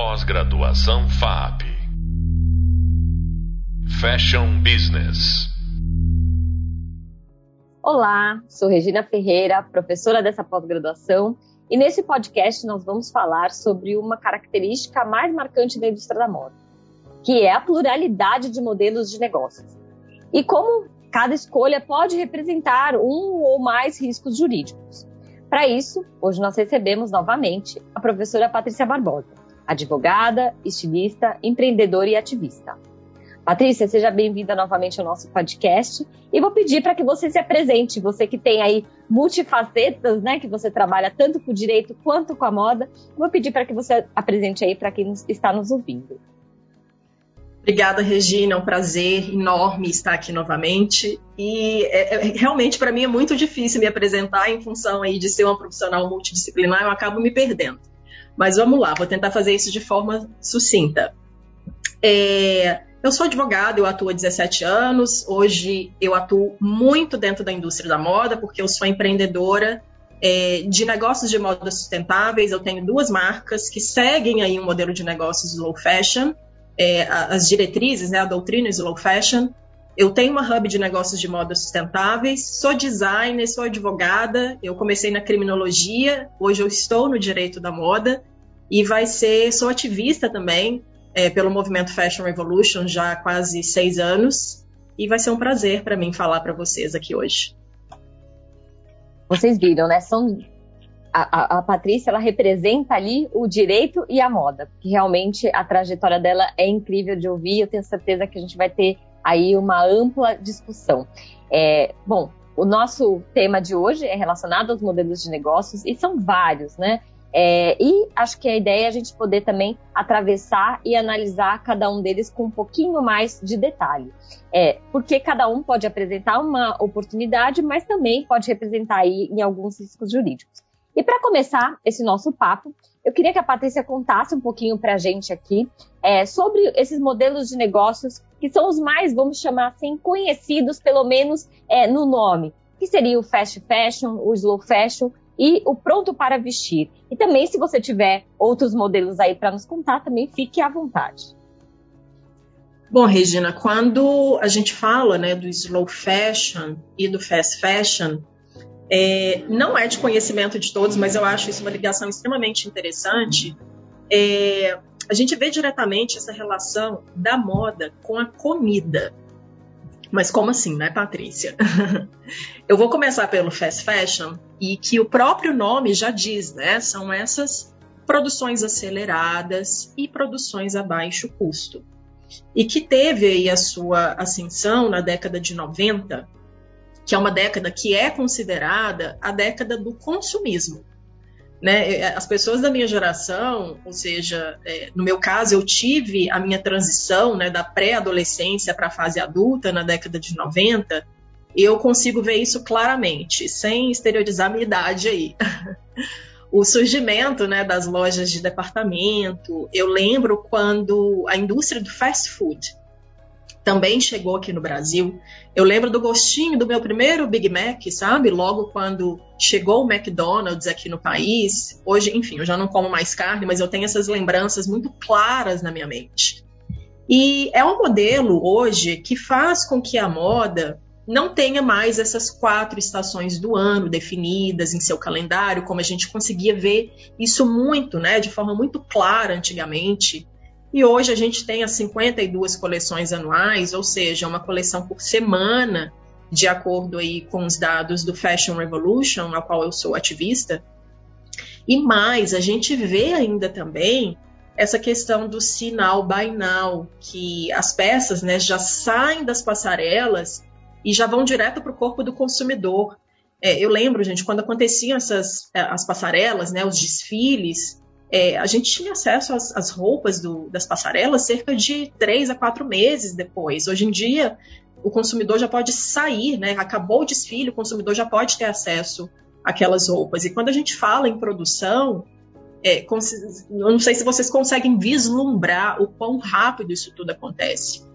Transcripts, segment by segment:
Pós-graduação FAP. Fashion Business. Olá, sou Regina Ferreira, professora dessa pós-graduação, e nesse podcast nós vamos falar sobre uma característica mais marcante da indústria da moda, que é a pluralidade de modelos de negócios. E como cada escolha pode representar um ou mais riscos jurídicos. Para isso, hoje nós recebemos novamente a professora Patrícia Barbosa, advogada, estilista, empreendedora e ativista. Patrícia, seja bem-vinda novamente ao nosso podcast e vou pedir para que você se apresente, você que tem aí multifacetas, né, que você trabalha tanto com o direito quanto com a moda, vou pedir para que você apresente aí para quem está nos ouvindo. Obrigada, Regina. É um prazer enorme estar aqui novamente. E é, é, realmente, para mim, é muito difícil me apresentar em função aí de ser uma profissional multidisciplinar, eu acabo me perdendo. Mas vamos lá, vou tentar fazer isso de forma sucinta. É, eu sou advogada, eu atuo há 17 anos. Hoje eu atuo muito dentro da indústria da moda, porque eu sou empreendedora é, de negócios de moda sustentáveis. Eu tenho duas marcas que seguem aí um modelo de negócios low fashion, é, as diretrizes, né, a doutrina slow fashion. Eu tenho uma hub de negócios de moda sustentáveis, sou designer, sou advogada, eu comecei na criminologia, hoje eu estou no direito da moda e vai ser, sou ativista também é, pelo movimento Fashion Revolution já há quase seis anos e vai ser um prazer para mim falar para vocês aqui hoje. Vocês viram, né? São a, a, a, Patrícia ela representa ali o direito e a moda, que realmente a trajetória dela é incrível de ouvir. Eu tenho certeza que a gente vai ter aí uma ampla discussão. É, bom, o nosso tema de hoje é relacionado aos modelos de negócios e são vários, né? É, e acho que a ideia é a gente poder também atravessar e analisar cada um deles com um pouquinho mais de detalhe. É, porque cada um pode apresentar uma oportunidade, mas também pode representar aí em alguns riscos jurídicos. E para começar esse nosso papo, eu queria que a Patrícia contasse um pouquinho para a gente aqui é, sobre esses modelos de negócios que são os mais, vamos chamar assim, conhecidos, pelo menos é, no nome, que seria o fast fashion, o slow fashion e o pronto para vestir. E também, se você tiver outros modelos aí para nos contar, também fique à vontade. Bom, Regina, quando a gente fala né, do slow fashion e do fast fashion, é, não é de conhecimento de todos, mas eu acho isso uma ligação extremamente interessante. É, a gente vê diretamente essa relação da moda com a comida. Mas como assim, né, Patrícia? eu vou começar pelo fast fashion e que o próprio nome já diz, né? São essas produções aceleradas e produções a baixo custo. E que teve aí a sua ascensão na década de 90 que é uma década que é considerada a década do consumismo. Né? É, as pessoas da minha geração, ou seja, é, no meu caso, eu tive a minha transição né, da pré-adolescência para a fase adulta na década de 90, eu consigo ver isso claramente, sem exteriorizar minha idade aí. o surgimento né, das lojas de departamento, eu lembro quando a indústria do fast food também chegou aqui no Brasil. Eu lembro do gostinho do meu primeiro Big Mac, sabe? Logo quando chegou o McDonald's aqui no país. Hoje, enfim, eu já não como mais carne, mas eu tenho essas lembranças muito claras na minha mente. E é um modelo hoje que faz com que a moda não tenha mais essas quatro estações do ano definidas em seu calendário, como a gente conseguia ver isso muito, né, de forma muito clara antigamente. E hoje a gente tem as 52 coleções anuais, ou seja, uma coleção por semana, de acordo aí com os dados do Fashion Revolution, ao qual eu sou ativista. E mais, a gente vê ainda também essa questão do sinal by now, que as peças né, já saem das passarelas e já vão direto para o corpo do consumidor. É, eu lembro, gente, quando aconteciam essas as passarelas, né, os desfiles, é, a gente tinha acesso às, às roupas do, das passarelas cerca de três a quatro meses depois. Hoje em dia, o consumidor já pode sair, né? Acabou o desfile, o consumidor já pode ter acesso àquelas roupas. E quando a gente fala em produção, é, eu não sei se vocês conseguem vislumbrar o quão rápido isso tudo acontece.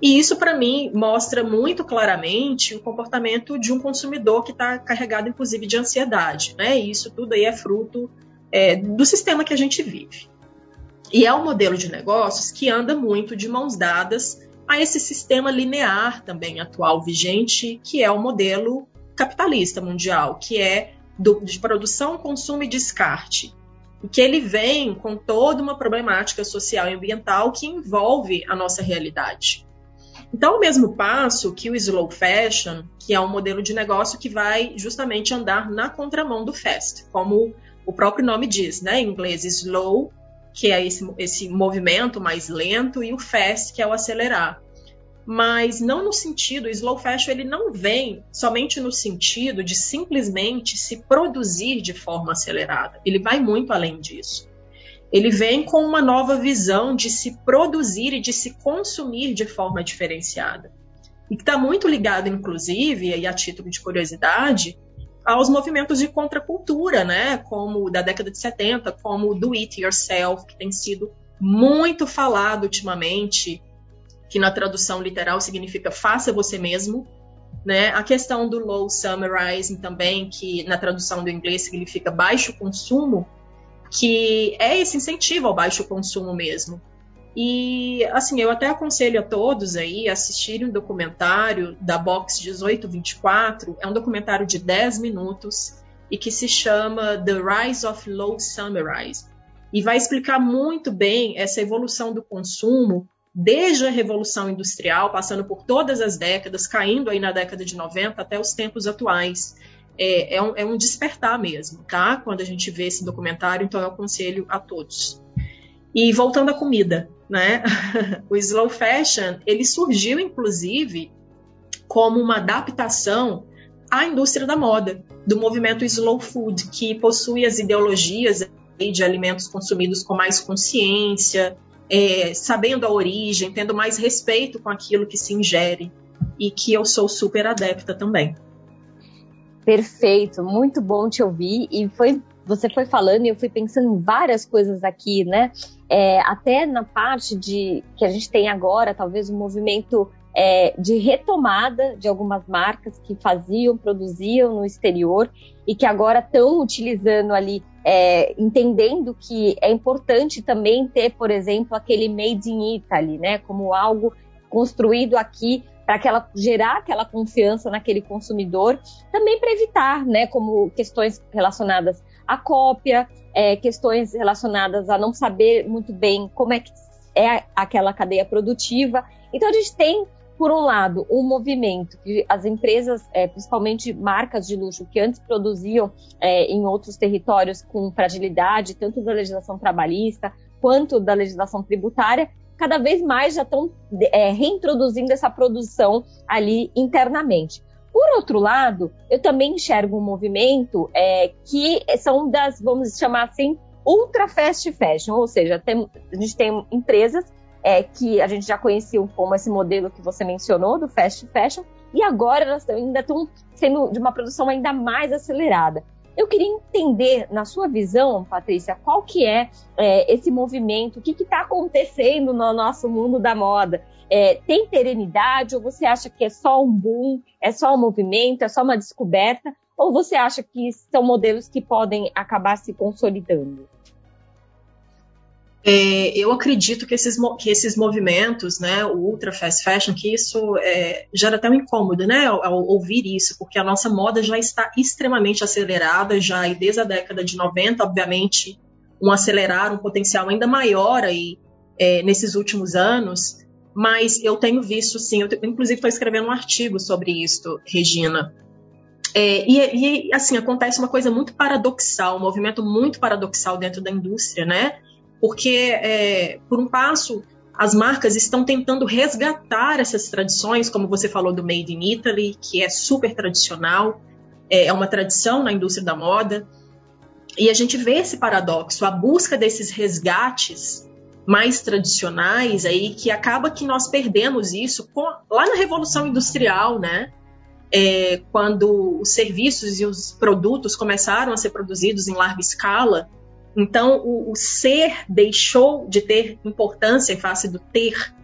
E isso, para mim, mostra muito claramente o comportamento de um consumidor que está carregado, inclusive, de ansiedade. Né? E isso tudo aí é fruto é, do sistema que a gente vive. E é um modelo de negócios que anda muito de mãos dadas a esse sistema linear também atual vigente, que é o modelo capitalista mundial, que é do, de produção, consumo e descarte. E que ele vem com toda uma problemática social e ambiental que envolve a nossa realidade. Então, o mesmo passo que o slow fashion, que é um modelo de negócio que vai justamente andar na contramão do fast, como o próprio nome diz, né? Em inglês, slow, que é esse, esse movimento mais lento, e o fast, que é o acelerar. Mas não no sentido, o slow fashion ele não vem somente no sentido de simplesmente se produzir de forma acelerada. Ele vai muito além disso ele vem com uma nova visão de se produzir e de se consumir de forma diferenciada. E que está muito ligado, inclusive, e a título de curiosidade, aos movimentos de contracultura, né? Como da década de 70, como o do it yourself, que tem sido muito falado ultimamente, que na tradução literal significa faça você mesmo, né? A questão do low summarizing também, que na tradução do inglês significa baixo consumo, que é esse incentivo ao baixo consumo mesmo. E, assim, eu até aconselho a todos aí assistirem um documentário da Box 1824, é um documentário de 10 minutos e que se chama The Rise of Low Summarize. E vai explicar muito bem essa evolução do consumo desde a Revolução Industrial, passando por todas as décadas, caindo aí na década de 90 até os tempos atuais é, é, um, é um despertar mesmo, tá? Quando a gente vê esse documentário, então eu aconselho a todos. E voltando à comida, né? o slow fashion, ele surgiu inclusive como uma adaptação à indústria da moda, do movimento slow food, que possui as ideologias de alimentos consumidos com mais consciência, é, sabendo a origem, tendo mais respeito com aquilo que se ingere, e que eu sou super adepta também. Perfeito, muito bom te ouvir. E foi você foi falando e eu fui pensando em várias coisas aqui, né? É, até na parte de que a gente tem agora, talvez um movimento é, de retomada de algumas marcas que faziam, produziam no exterior e que agora estão utilizando ali, é, entendendo que é importante também ter, por exemplo, aquele made in Italy, né? Como algo construído aqui para que ela gerar aquela confiança naquele consumidor, também para evitar, né, como questões relacionadas à cópia, é, questões relacionadas a não saber muito bem como é que é aquela cadeia produtiva. Então a gente tem, por um lado, um movimento que as empresas, é, principalmente marcas de luxo, que antes produziam é, em outros territórios com fragilidade, tanto da legislação trabalhista quanto da legislação tributária, cada vez mais já estão é, reintroduzindo essa produção ali internamente. Por outro lado, eu também enxergo um movimento é, que são das, vamos chamar assim, ultra fast fashion, ou seja, tem, a gente tem empresas é, que a gente já conhecia como esse modelo que você mencionou do fast fashion, e agora elas ainda estão sendo de uma produção ainda mais acelerada. Eu queria entender, na sua visão, Patrícia, qual que é, é esse movimento, o que está acontecendo no nosso mundo da moda? É, tem perenidade ou você acha que é só um boom, é só um movimento, é só uma descoberta? Ou você acha que são modelos que podem acabar se consolidando? É, eu acredito que esses, que esses movimentos, né, o ultra fast fashion, que isso é, gera até um incômodo, né, ao, ao, ouvir isso, porque a nossa moda já está extremamente acelerada, já e desde a década de 90, obviamente, um acelerar, um potencial ainda maior aí é, nesses últimos anos, mas eu tenho visto, sim, eu inclusive estou escrevendo um artigo sobre isso, Regina, é, e, e, assim, acontece uma coisa muito paradoxal, um movimento muito paradoxal dentro da indústria, né? Porque, é, por um passo, as marcas estão tentando resgatar essas tradições, como você falou do Made in Italy, que é super tradicional, é, é uma tradição na indústria da moda. E a gente vê esse paradoxo, a busca desses resgates mais tradicionais aí, que acaba que nós perdemos isso com, lá na Revolução Industrial, né? É, quando os serviços e os produtos começaram a ser produzidos em larga escala, então, o, o, ser deixou de ter importância em face do ter.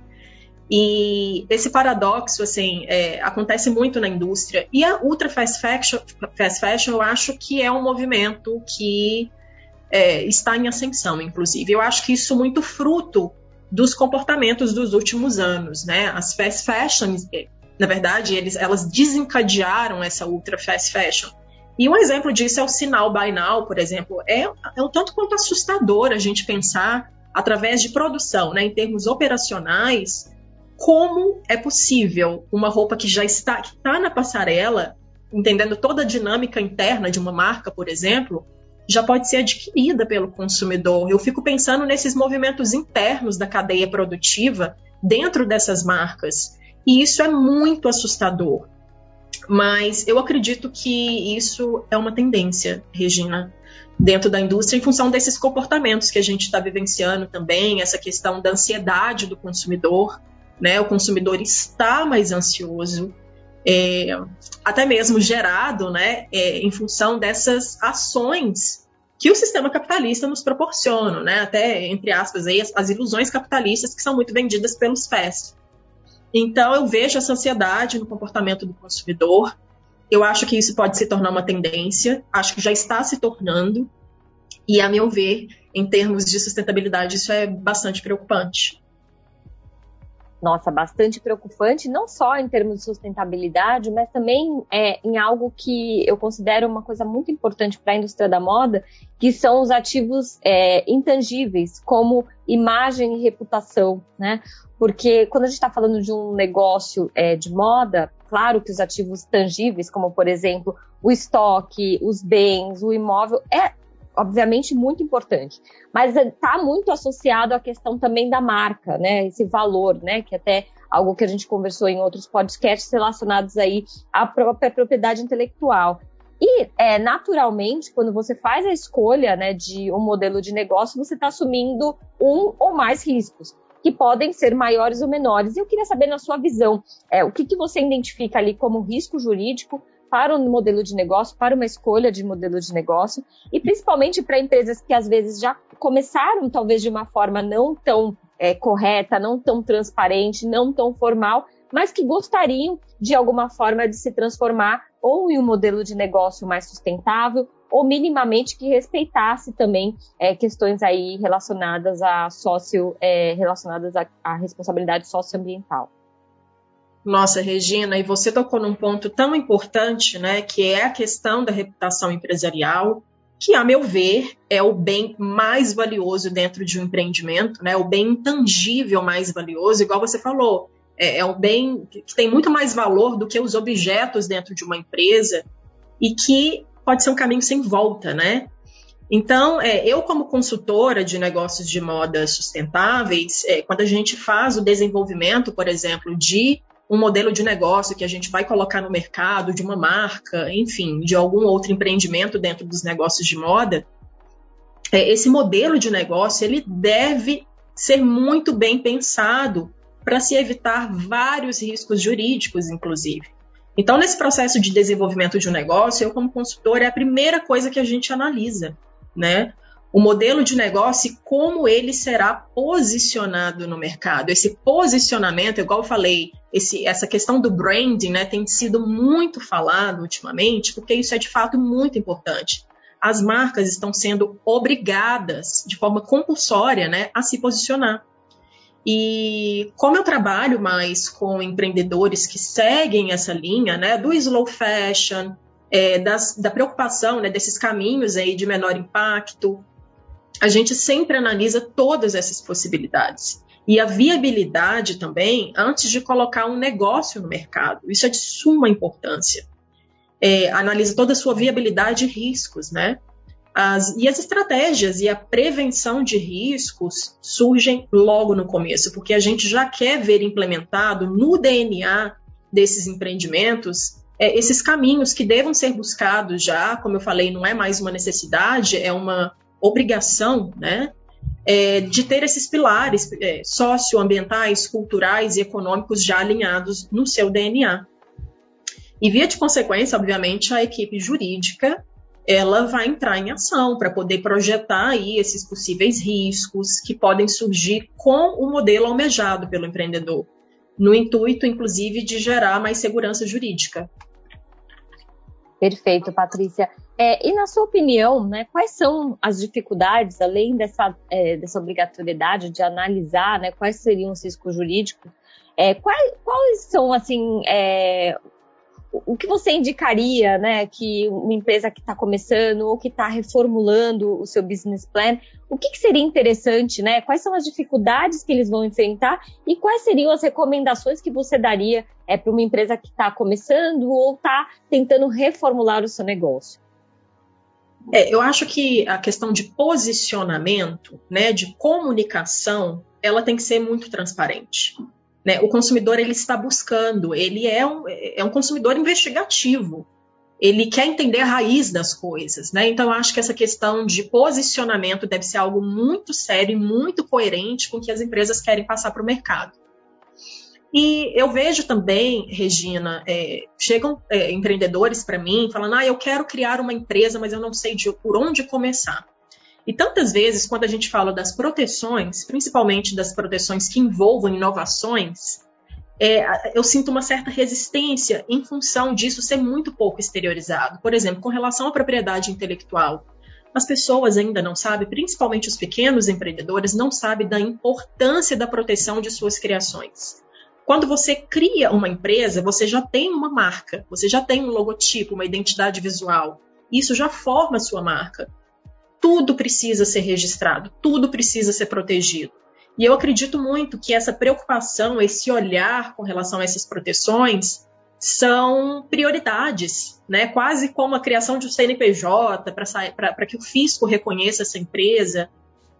E esse paradoxo, assim, é, acontece muito na indústria. E a ultra fast fashion, fast fashion, eu acho que é um movimento que é, está em ascensão, inclusive. Eu acho que isso muito fruto dos comportamentos dos últimos anos, né? As fast fashions, na verdade, eles, elas desencadearam essa ultra fast fashion. E um exemplo disso é o sinal Buy Now, por exemplo. É, é um tanto quanto assustador a gente pensar, através de produção, né, em termos operacionais, como é possível uma roupa que já está, que está na passarela, entendendo toda a dinâmica interna de uma marca, por exemplo, já pode ser adquirida pelo consumidor. Eu fico pensando nesses movimentos internos da cadeia produtiva dentro dessas marcas. E isso é muito assustador. Mas eu acredito que isso é uma tendência, Regina, dentro da indústria, em função desses comportamentos que a gente está vivenciando também, essa questão da ansiedade do consumidor. Né? O consumidor está mais ansioso, é, até mesmo gerado né, é, em função dessas ações que o sistema capitalista nos proporciona, né? até, entre aspas, aí, as, as ilusões capitalistas que são muito vendidas pelos FES. Então, eu vejo essa ansiedade no comportamento do consumidor. Eu acho que isso pode se tornar uma tendência, acho que já está se tornando, e, a meu ver, em termos de sustentabilidade, isso é bastante preocupante nossa, bastante preocupante, não só em termos de sustentabilidade, mas também é, em algo que eu considero uma coisa muito importante para a indústria da moda, que são os ativos é, intangíveis, como imagem e reputação, né? Porque quando a gente está falando de um negócio é, de moda, claro que os ativos tangíveis, como por exemplo o estoque, os bens, o imóvel, é obviamente muito importante, mas está muito associado à questão também da marca, né? Esse valor, né? Que até algo que a gente conversou em outros podcasts relacionados aí à própria propriedade intelectual. E, é, naturalmente, quando você faz a escolha né, de um modelo de negócio, você está assumindo um ou mais riscos, que podem ser maiores ou menores. E eu queria saber, na sua visão, é, o que, que você identifica ali como risco jurídico para um modelo de negócio, para uma escolha de modelo de negócio, e principalmente para empresas que às vezes já começaram talvez de uma forma não tão é, correta, não tão transparente, não tão formal, mas que gostariam de alguma forma de se transformar ou em um modelo de negócio mais sustentável ou minimamente que respeitasse também é, questões aí relacionadas a sócio, é, relacionadas à responsabilidade socioambiental. Nossa, Regina, e você tocou num ponto tão importante, né, que é a questão da reputação empresarial, que, a meu ver, é o bem mais valioso dentro de um empreendimento, né, o bem intangível mais valioso, igual você falou, é, é um bem que tem muito mais valor do que os objetos dentro de uma empresa e que pode ser um caminho sem volta, né? Então, é, eu, como consultora de negócios de moda sustentáveis, é, quando a gente faz o desenvolvimento, por exemplo, de um modelo de negócio que a gente vai colocar no mercado, de uma marca, enfim, de algum outro empreendimento dentro dos negócios de moda, é, esse modelo de negócio ele deve ser muito bem pensado para se evitar vários riscos jurídicos, inclusive. Então, nesse processo de desenvolvimento de um negócio, eu, como consultor, é a primeira coisa que a gente analisa, né? O modelo de negócio e como ele será posicionado no mercado. Esse posicionamento, igual eu falei, esse, essa questão do branding né, tem sido muito falado ultimamente, porque isso é de fato muito importante. As marcas estão sendo obrigadas, de forma compulsória, né, a se posicionar. E como eu trabalho mais com empreendedores que seguem essa linha né, do slow fashion, é, das, da preocupação né, desses caminhos aí de menor impacto, a gente sempre analisa todas essas possibilidades. E a viabilidade também, antes de colocar um negócio no mercado. Isso é de suma importância. É, analisa toda a sua viabilidade e riscos, né? As, e as estratégias e a prevenção de riscos surgem logo no começo, porque a gente já quer ver implementado no DNA desses empreendimentos é, esses caminhos que devam ser buscados já, como eu falei, não é mais uma necessidade, é uma obrigação, né, é, de ter esses pilares é, socioambientais, culturais e econômicos já alinhados no seu DNA. E via de consequência, obviamente, a equipe jurídica ela vai entrar em ação para poder projetar aí esses possíveis riscos que podem surgir com o modelo almejado pelo empreendedor, no intuito, inclusive, de gerar mais segurança jurídica. Perfeito, Patrícia. É, e na sua opinião, né, quais são as dificuldades, além dessa, é, dessa obrigatoriedade de analisar né, quais seriam os riscos jurídicos, é, quais, quais, são assim é, o que você indicaria, né, que uma empresa que está começando ou que está reformulando o seu business plan, o que, que, seria interessante, né? Quais são as dificuldades que eles vão enfrentar e quais seriam as recomendações que você daria é, para uma empresa que está começando ou está tentando reformular o seu negócio? É, eu acho que a questão de posicionamento, né, de comunicação, ela tem que ser muito transparente. Né? O consumidor ele está buscando, ele é um, é um consumidor investigativo. Ele quer entender a raiz das coisas, né? Então, eu acho que essa questão de posicionamento deve ser algo muito sério e muito coerente com o que as empresas querem passar para o mercado. E eu vejo também, Regina, é, chegam é, empreendedores para mim falando: ah, eu quero criar uma empresa, mas eu não sei de, por onde começar. E tantas vezes, quando a gente fala das proteções, principalmente das proteções que envolvam inovações, é, eu sinto uma certa resistência em função disso ser muito pouco exteriorizado. Por exemplo, com relação à propriedade intelectual, as pessoas ainda não sabem, principalmente os pequenos empreendedores, não sabem da importância da proteção de suas criações. Quando você cria uma empresa, você já tem uma marca, você já tem um logotipo, uma identidade visual. Isso já forma a sua marca tudo precisa ser registrado, tudo precisa ser protegido. E eu acredito muito que essa preocupação, esse olhar com relação a essas proteções são prioridades, né? Quase como a criação de um CNPJ para que o fisco reconheça essa empresa.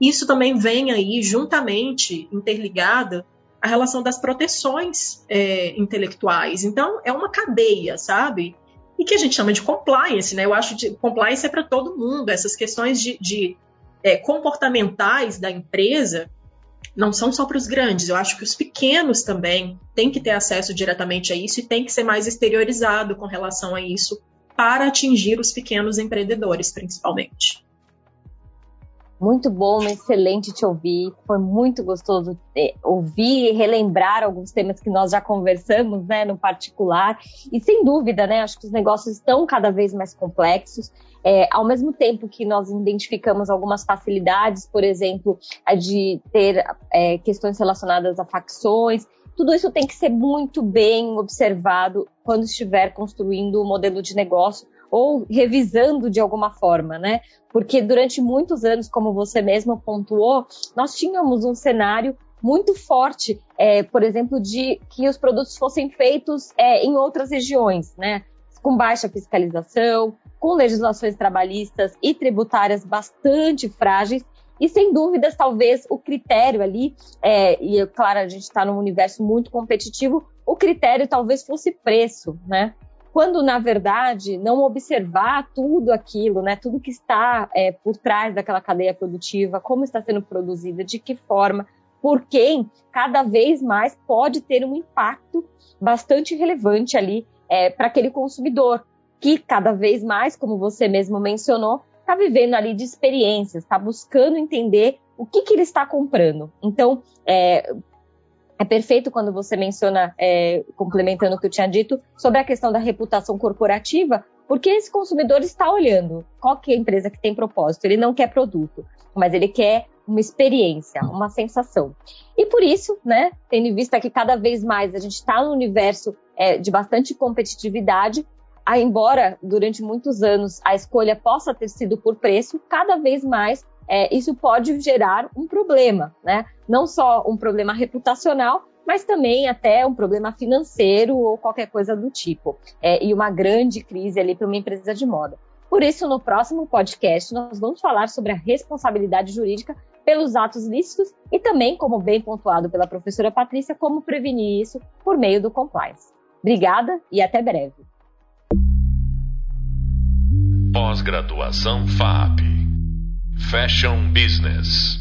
Isso também vem aí juntamente interligada à relação das proteções é, intelectuais. Então é uma cadeia, sabe? e que a gente chama de compliance, né? Eu acho que compliance é para todo mundo. Essas questões de, de é, comportamentais da empresa não são só para os grandes. Eu acho que os pequenos também têm que ter acesso diretamente a isso e tem que ser mais exteriorizado com relação a isso para atingir os pequenos empreendedores, principalmente. Muito bom, excelente te ouvir. Foi muito gostoso ouvir e relembrar alguns temas que nós já conversamos, né, no particular. E sem dúvida, né, acho que os negócios estão cada vez mais complexos. É, ao mesmo tempo que nós identificamos algumas facilidades, por exemplo, a de ter é, questões relacionadas a facções, tudo isso tem que ser muito bem observado quando estiver construindo o um modelo de negócio ou revisando de alguma forma, né? Porque durante muitos anos, como você mesmo pontuou, nós tínhamos um cenário muito forte, é, por exemplo, de que os produtos fossem feitos é, em outras regiões, né? Com baixa fiscalização, com legislações trabalhistas e tributárias bastante frágeis. E sem dúvidas, talvez o critério ali, é, e claro, a gente está num universo muito competitivo, o critério talvez fosse preço, né? Quando na verdade não observar tudo aquilo, né, tudo que está é, por trás daquela cadeia produtiva, como está sendo produzida, de que forma, por quem, cada vez mais pode ter um impacto bastante relevante ali é, para aquele consumidor, que cada vez mais, como você mesmo mencionou, está vivendo ali de experiências, está buscando entender o que, que ele está comprando. Então, é, é perfeito quando você menciona, é, complementando o que eu tinha dito, sobre a questão da reputação corporativa, porque esse consumidor está olhando qual que é a empresa que tem propósito. Ele não quer produto, mas ele quer uma experiência, uma sensação. E por isso, né, tendo em vista que cada vez mais a gente está no universo é, de bastante competitividade, embora durante muitos anos a escolha possa ter sido por preço, cada vez mais é, isso pode gerar um problema, né? Não só um problema reputacional, mas também até um problema financeiro ou qualquer coisa do tipo. É, e uma grande crise ali para uma empresa de moda. Por isso, no próximo podcast, nós vamos falar sobre a responsabilidade jurídica pelos atos lícitos e também, como bem pontuado pela professora Patrícia, como prevenir isso por meio do compliance. Obrigada e até breve. Pós-graduação FAP Fashion Business.